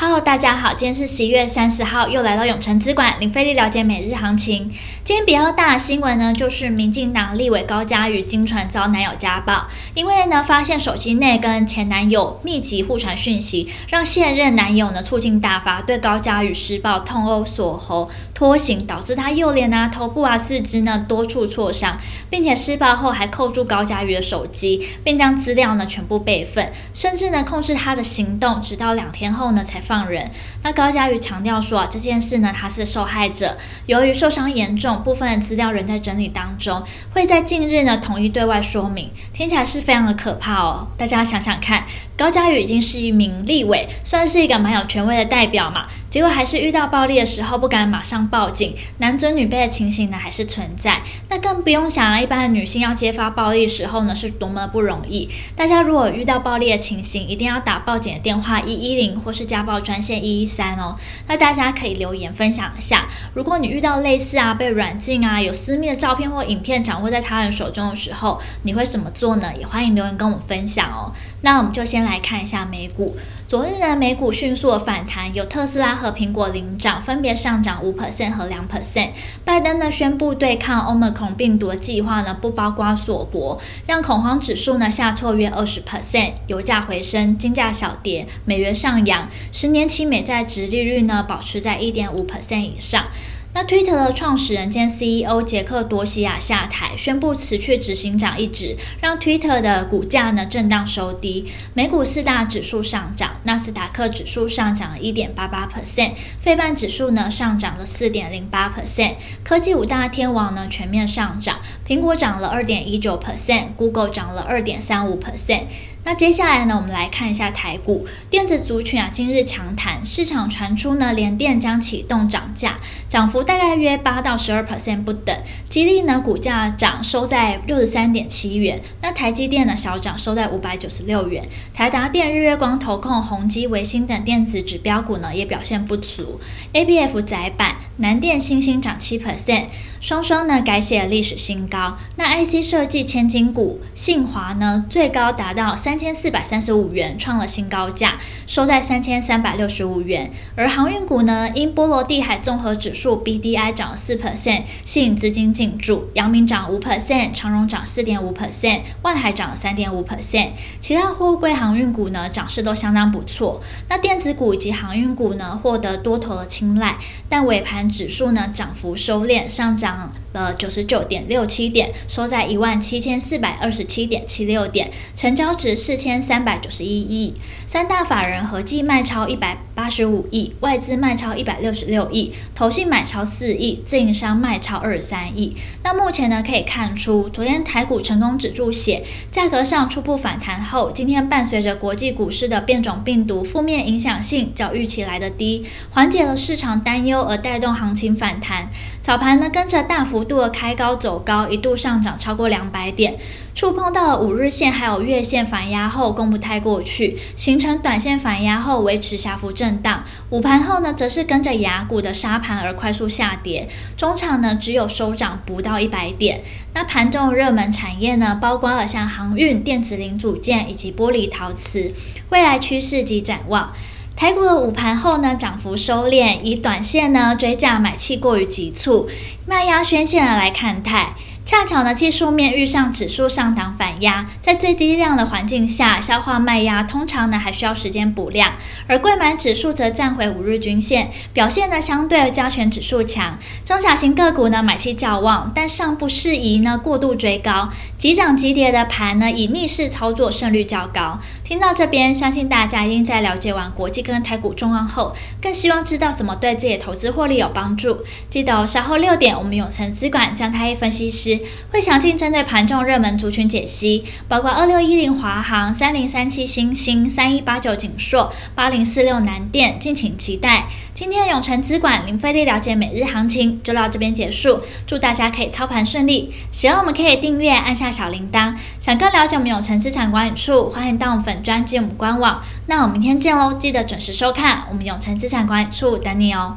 好大家好，今天是十一月三十号，又来到永城资管，零费力了解每日行情。今天比较大的新闻呢，就是民进党立委高嘉瑜经传遭男友家暴，因为呢发现手机内跟前男友密集互传讯息，让现任男友呢醋劲大发，对高嘉瑜施暴、痛殴、锁喉、拖行，导致他右脸啊、头部啊、四肢呢多处挫伤，并且施暴后还扣住高嘉瑜的手机，并将资料呢全部备份，甚至呢控制他的行动，直到两天后呢才。放人。那高嘉瑜强调说，这件事呢，他是受害者，由于受伤严重，部分的资料仍在整理当中，会在近日呢统一对外说明。听起来是非常的可怕哦，大家想想看，高嘉瑜已经是一名立委，算是一个蛮有权威的代表嘛。结果还是遇到暴力的时候不敢马上报警，男尊女卑的情形呢还是存在。那更不用想啊，一般的女性要揭发暴力时候呢是多么的不容易。大家如果遇到暴力的情形，一定要打报警的电话一一零或是家暴专线一一三哦。那大家可以留言分享一下，如果你遇到类似啊被软禁啊有私密的照片或影片掌握在他人手中的时候，你会怎么做呢？也欢迎留言跟我们分享哦。那我们就先来看一下美股，昨日呢美股迅速的反弹，有特斯拉。和苹果领涨，分别上涨五 percent 和两 percent。拜登呢宣布对抗 Omicron 病毒的计划呢不包括锁国，让恐慌指数呢下挫约二十 percent。油价回升，金价小跌，美元上扬，十年期美债殖利率呢保持在一点五 percent 以上。那 Twitter 的创始人兼 CEO 杰克多西亚下台，宣布辞去执行长一职，让 Twitter 的股价呢震荡收低。美股四大指数上涨，纳斯达克指数上涨了一点八八 percent，费半指数呢上涨了四点零八 percent。科技五大天王呢全面上涨，苹果涨了二点一九 percent，Google 涨了二点三五 percent。那接下来呢，我们来看一下台股电子族群啊，今日强弹，市场传出呢，联电将启动涨价，涨幅大概约八到十二 percent 不等。吉利呢，股价涨收在六十三点七元。那台积电呢，小涨收在五百九十六元。台达电、日月光、投控、宏基、维星等电子指标股呢，也表现不俗。ABF 载板、南电、欣兴涨七 percent，双双呢改写了历史新高。那 IC 设计千金股信华呢，最高达到三。三千四百三十五元创了新高价，收在三千三百六十五元。而航运股呢，因波罗的海综合指数 BDI 涨四 percent，吸引资金进驻。阳明涨五 percent，长荣涨四点五 percent，万海涨三点五 percent。其他货柜航运股呢，涨势都相当不错。那电子股以及航运股呢，获得多头的青睐，但尾盘指数呢，涨幅收敛，上涨了九十九点六七点，收在一万七千四百二十七点七六点，成交值。四千三百九十一亿，三大法人合计卖超一百八十五亿，外资卖超一百六十六亿，投信买超四亿，自营商卖超二十三亿。那目前呢，可以看出，昨天台股成功止住血，价格上初步反弹后，今天伴随着国际股市的变种病毒负面影响性较预期来的低，缓解了市场担忧而带动行情反弹。早盘呢，跟着大幅度的开高走高，一度上涨超过两百点，触碰到五日线还有月线反压后，攻不太过去，形成短线反压后维持小幅震荡。午盘后呢，则是跟着雅股的杀盘而快速下跌，中场呢只有收涨不到一百点。那盘中热门产业呢，包括了像航运、电子零组件以及玻璃陶瓷，未来趋势及展望。台股的午盘后呢，涨幅收敛，以短线呢追价买气过于急促，卖压宣泄的来看待。恰巧呢，技术面遇上指数上档反压，在最低量的环境下，消化卖压通常呢还需要时间补量。而柜买指数则站回五日均线，表现呢相对加权指数强。中小型个股呢买气较旺，但尚不适宜呢过度追高。急涨急跌的盘呢，以逆势操作胜率较高。听到这边，相信大家已经在了解完国际跟台股状况后，更希望知道怎么对自己的投资获利有帮助。记得哦，稍后六点，我们永诚资管姜太一分析师。会详尽针对盘中热门族群解析，包括二六一零华航、三零三七欣兴、三一八九景硕、八零四六南电，敬请期待。今天的永诚资管零费力了解每日行情就到这边结束，祝大家可以操盘顺利。喜欢我们可以订阅，按下小铃铛。想更了解我们永诚资产管理处，欢迎到我们粉专及我们官网。那我们明天见喽，记得准时收看我们永诚资产管理处等你哦。